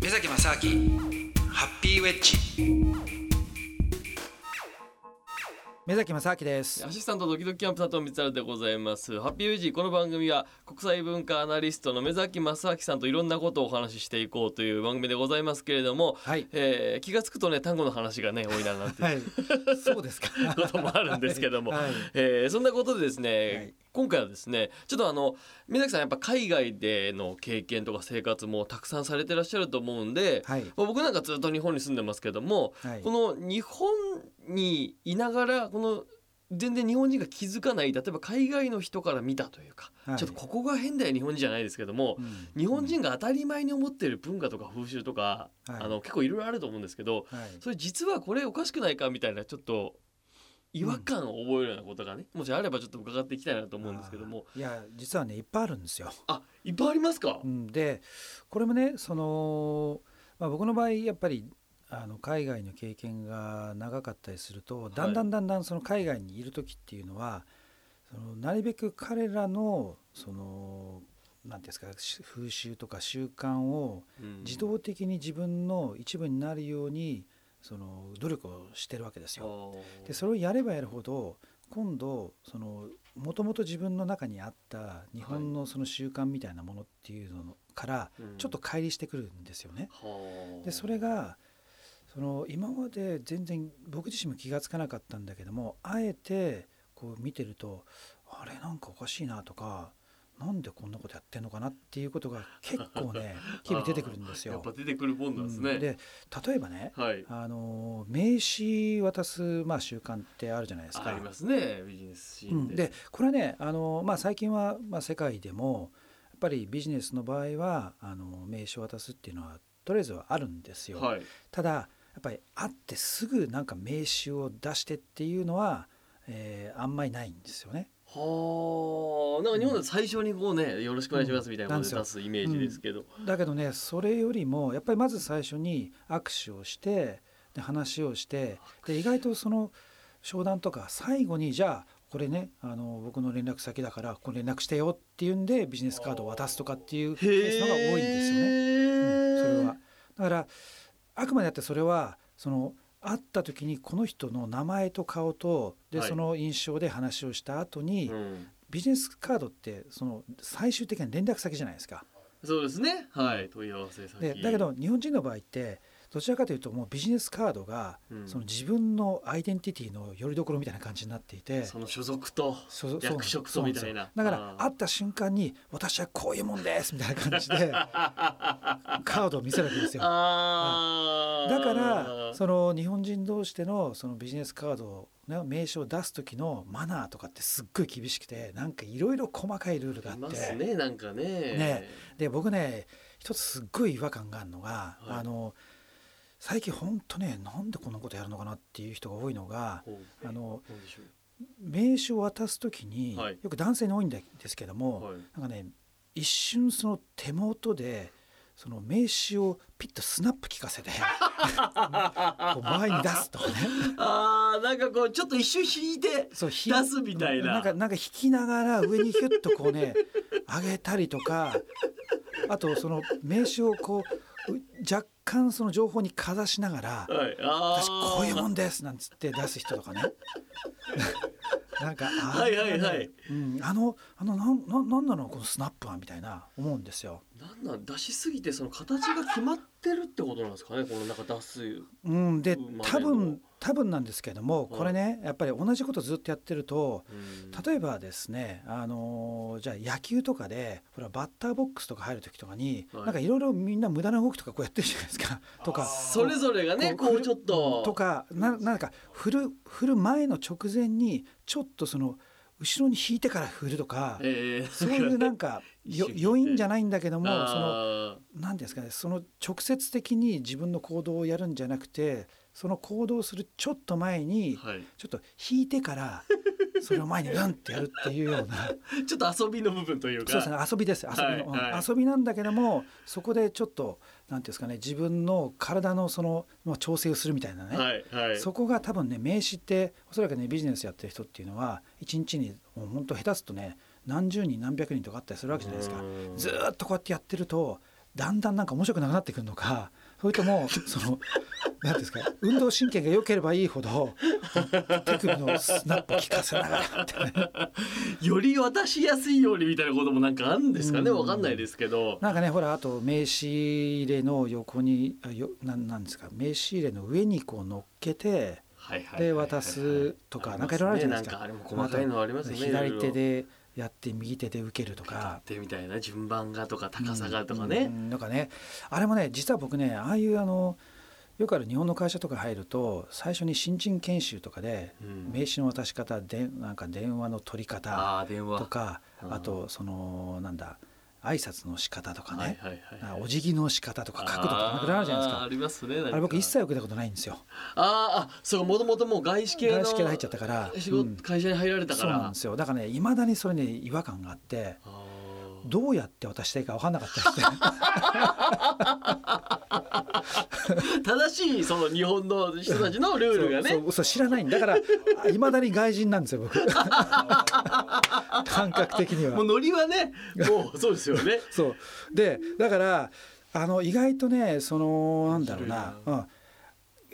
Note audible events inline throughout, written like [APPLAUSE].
目崎正明ハッピーウェッジ。目崎正明です。アシスタントドキドキキャンプ佐藤光晴でございます。ハッピーウジーこの番組は国際文化アナリストの目崎正明さんといろんなことをお話ししていこうという番組でございますけれども、はい。えー気がつくとね単語の話がね多いななんて。はい。[LAUGHS] そうですか。こともあるんですけども、はい。えーそんなことでですね、はい。今回はですねちょっとあの目崎さんやっぱ海外での経験とか生活もたくさんされてらっしゃると思うんで、はい。まあ僕なんかずっと日本に住んでますけども、はい。この日本にいながらこの全然日本人が気づかない例えば海外の人から見たというか、はい。ちょっとここが変だよ日本人じゃないですけども、うん。日本人が当たり前に思っている文化とか風習とか、はい。あの結構いろいろあると思うんですけど、はい。それ実はこれおかしくないかみたいなちょっと違和感を覚えるようなことがね、もしあればちょっと伺っていきたいなと思うんですけども。いや実はねいっぱいあるんですよ、あいっぱいありますか、うん、でこれもねその、まあ、僕の場合やっぱりあの海外の経験が長かったりするとだんだんだんだんその海外にいる時っていうのは、そのなるべく彼らのそのなんていうんですかし風習とか習慣をうん。自動的に自分の一部になるようにその努力をしてるわけですよ。でそれをやればやるほど今度そのもともと自分の中にあった日本のその習慣みたいなものっていうのからうん。ちょっと乖離してくるんですよね。はあ。でそれがその今まで全然僕自身も気が付かなかったんだけどもあえてこう見てるとあれなんかおかしいなとかなんでこんなことやってんのかなっていうことが結構ね [LAUGHS] 日々出てくるんですよやっ。ぱ出てくるもんなんですね、うんで例えばねはいあの名刺渡す、まあ、習慣ってあるじゃないですか。ありますねビジネスシーンで、うん、でこれはねあの、まあ、最近は、まあ、世界でもやっぱりビジネスの場合はあの名刺を渡すっていうのはとりあえずはあるんですよ。はいただやっぱり会ってすぐなんか名刺を出してっていうのは、えーあんまりないんですよね。はあ。なんか日本で最初にこうね、よろしくお願いしますみたいなことでうん。出すイメージですけど、だけどねそれよりもやっぱりまず最初に握手をしてで話をしてで意外とその商談とか最後にじゃあこれねあの僕の連絡先だからこれ連絡してよっていうんでビジネスカードを渡すとかっていうケースの方が多いんですよね。うん。それは。だからあくまでだってそれはその会った時にこの人の名前と顔とで、はい。その印象で話をした後に、うん。ビジネスカードってその最終的な連絡先じゃないですか。そうですね。はい。問い合わせ先。でだけど日本人の場合ってどちらかというともうビジネスカードがうん。その自分のアイデンティティのよりどころみたいな感じになっていて、その所属と役職とみたいな。だから会った瞬間に私はこういうもんですみたいな感じで [LAUGHS] カードを見せるわけですよ。だからその日本人同士でのそのビジネスカードの名称を出す時のマナーとかってすっごい厳しくてなんかいろいろ細かいルールがあって。すねなんかね。ね。で僕ね一つすっごい違和感があるのが、はい。あの最近ほんとねなんでこんなことやるのかなっていう人が多いのがあの名刺を渡す時に、はい。よく男性に多いんですけどうも、はい。なんかね一瞬その手元でその名刺をピッとスナップ聞かせて [LAUGHS] こう前に出すとかね。あーなんかこうちょっと一瞬引いて出すみたいな。なんかなんか引きながら上にヒュッとこうね上げたりとかあとその名刺をこうう若干その情報にかざしながらはい。あ私ーこういうもんですなんつって出す人とかね。[LAUGHS] なんかあはいはいはい。うん、あのあのなんなんなんなのこのスナップはみたいな思うんですよ。なんなん出しすぎてその形が決まってるってことなんですかねこのなんか出すうん、で多分多分なんですけれどもはいこれねやっぱり同じことずっとやってるとうん。例えばですね、あのーじゃあ野球とかでほらバッターボックスとか入る時とかに、はい。なんかいろいろみんな無駄な動きとかこうやってるじゃないですか。とか。それぞれがねこうちょっと。とかななんか振る振る前の直前にちょっとその後ろに引いてから振るとか、えー。そういうなんか [LAUGHS] 余韻じゃないんだけどもそのあ何ですかねその直接的に自分の行動をやるんじゃなくてその行動するちょっと前にーはい。ちょっと引いてから [LAUGHS] それを前にうんってやるっていうような。[LAUGHS] ちょっと遊びの部分というか。そうですね遊びです。遊びの、はいはい。うん遊びなんだけどもそこでちょっとなんていうんですかね自分の体のそのまあ調整をするみたいなね、はいはい。そこが多分ね名刺っておそらくねビジネスやってる人っていうのは一日にもう本当下手すとね何十人何百人とかあったりするわけじゃないですか。うん。ずーっとこうやってやってるとだんだんなんか面白くなくなってくるのかそれともその何ですか運動神経が良ければいいほど手首のスナップを効かせながらってね。より渡しやすいようにみたいなこともなんかあるんですかね？うん。わかんないですけど。なんかねほらあと名刺入れの横にあよなんなんですか？名刺入れの上にこう乗っけてで渡すとかなんかいろいろあるじゃないですか。細かいのありますね。左手でやって右手で受けるとか。か。ってみたいな順番がとか高さがとかね、うんなんかねあれもね実は僕ねああいうあのよくある日本の会社とか入ると最初に新人研修とかでうん。名刺の渡し方でなんか電話の取り方とかうん。あとそのなんだ挨拶の仕方とかね、お辞儀の仕方とか角度とかなんかいろいろあるじゃないですか。ありますねあれ僕一切受けたことないんですよ。あーあそうもともともう外資系の外資系で入っちゃったから。会社に入られたから。そうなんですよ。だからねいまだにそれね違和感があってどうやって渡したいか分かんなかったりして正しいその日本の人たちのルールがね。そうそう知らないんだからいまだに外人なんですよ僕。[LAUGHS] 感覚的には。もうノリはねもうそうですよね。[LAUGHS] そう。でだからあの意外とねそのなんだろうな。面うん。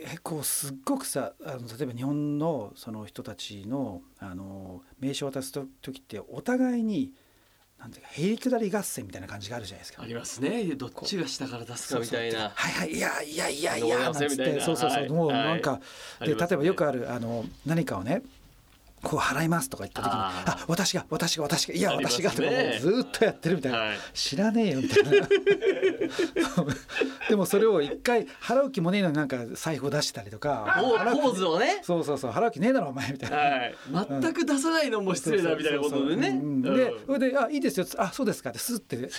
えこうすっごくさあの例えば日本のその人たちのあの名刺を渡すと時ってお互いになんていうかへりくだり合戦みたいな感じがあるじゃないですか。あ。りますね。どっちが下から出すかみたいな。はいはいいやいやいやいやな。んつって。そうそうそう、はい。もうなんか、でありますね。例えばよくあるあの何かをねこう払いますとか言った時にあ私が私が私がいや私がとかもうずっとやってるみたいな、はい。知らねえよみたいな。[LAUGHS] でもそれを一回払う気もねえのになんか財布を出したりとかポーズをね。そうそうそう払う気ねえだろお前みたいな。はい。全く出さないのも失礼だみたいなことでね。でそれで「あいいですよ」あそうですか」ってスッて、ね、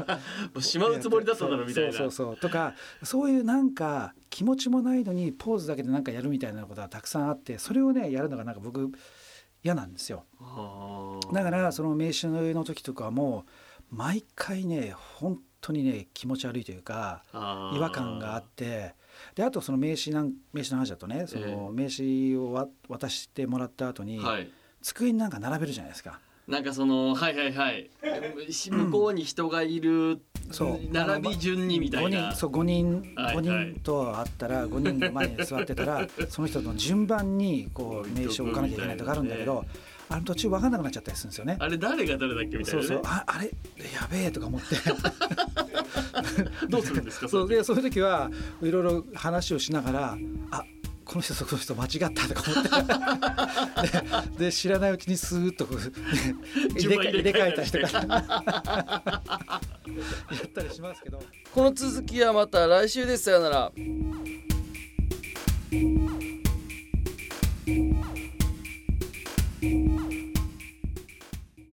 [LAUGHS] もうしまうつもりだっただろみたいな。[LAUGHS] そうそうそう。とかそういうなんか気持ちもないのにポーズだけでなんかやるみたいなことがたくさんあってそれをねやるのがなんか僕嫌なんですよ。だからその名刺の時とかも毎回ね本当にね気持ち悪いというか違和感があってであとその名刺なん名刺の話だとねその名刺をわ渡してもらった後に、はい机になんか並べるじゃないですか。なんかそのはいはいはい。し向こうに人がいる並び順にみたい5な人そう5人はい五人とあったら5人の前に座ってたらその人の順番にこう名刺を置かなきゃいけないとかあるんだけどあの途中分かんなくなっちゃったりするんですよね。あれ誰が誰だっけみたいなね。そうそう。ああれやべえとか思って。[LAUGHS] どうするんですかれそう。でそういう時はいろいろ話をしながらあこの人とこの人間違ったとか思って。[LAUGHS] で [LAUGHS] で知らないうちにスーッとこう、ね、入れ替えたりと入れか。[LAUGHS] やったりしますけど。この続きはまた来週です。さよなら「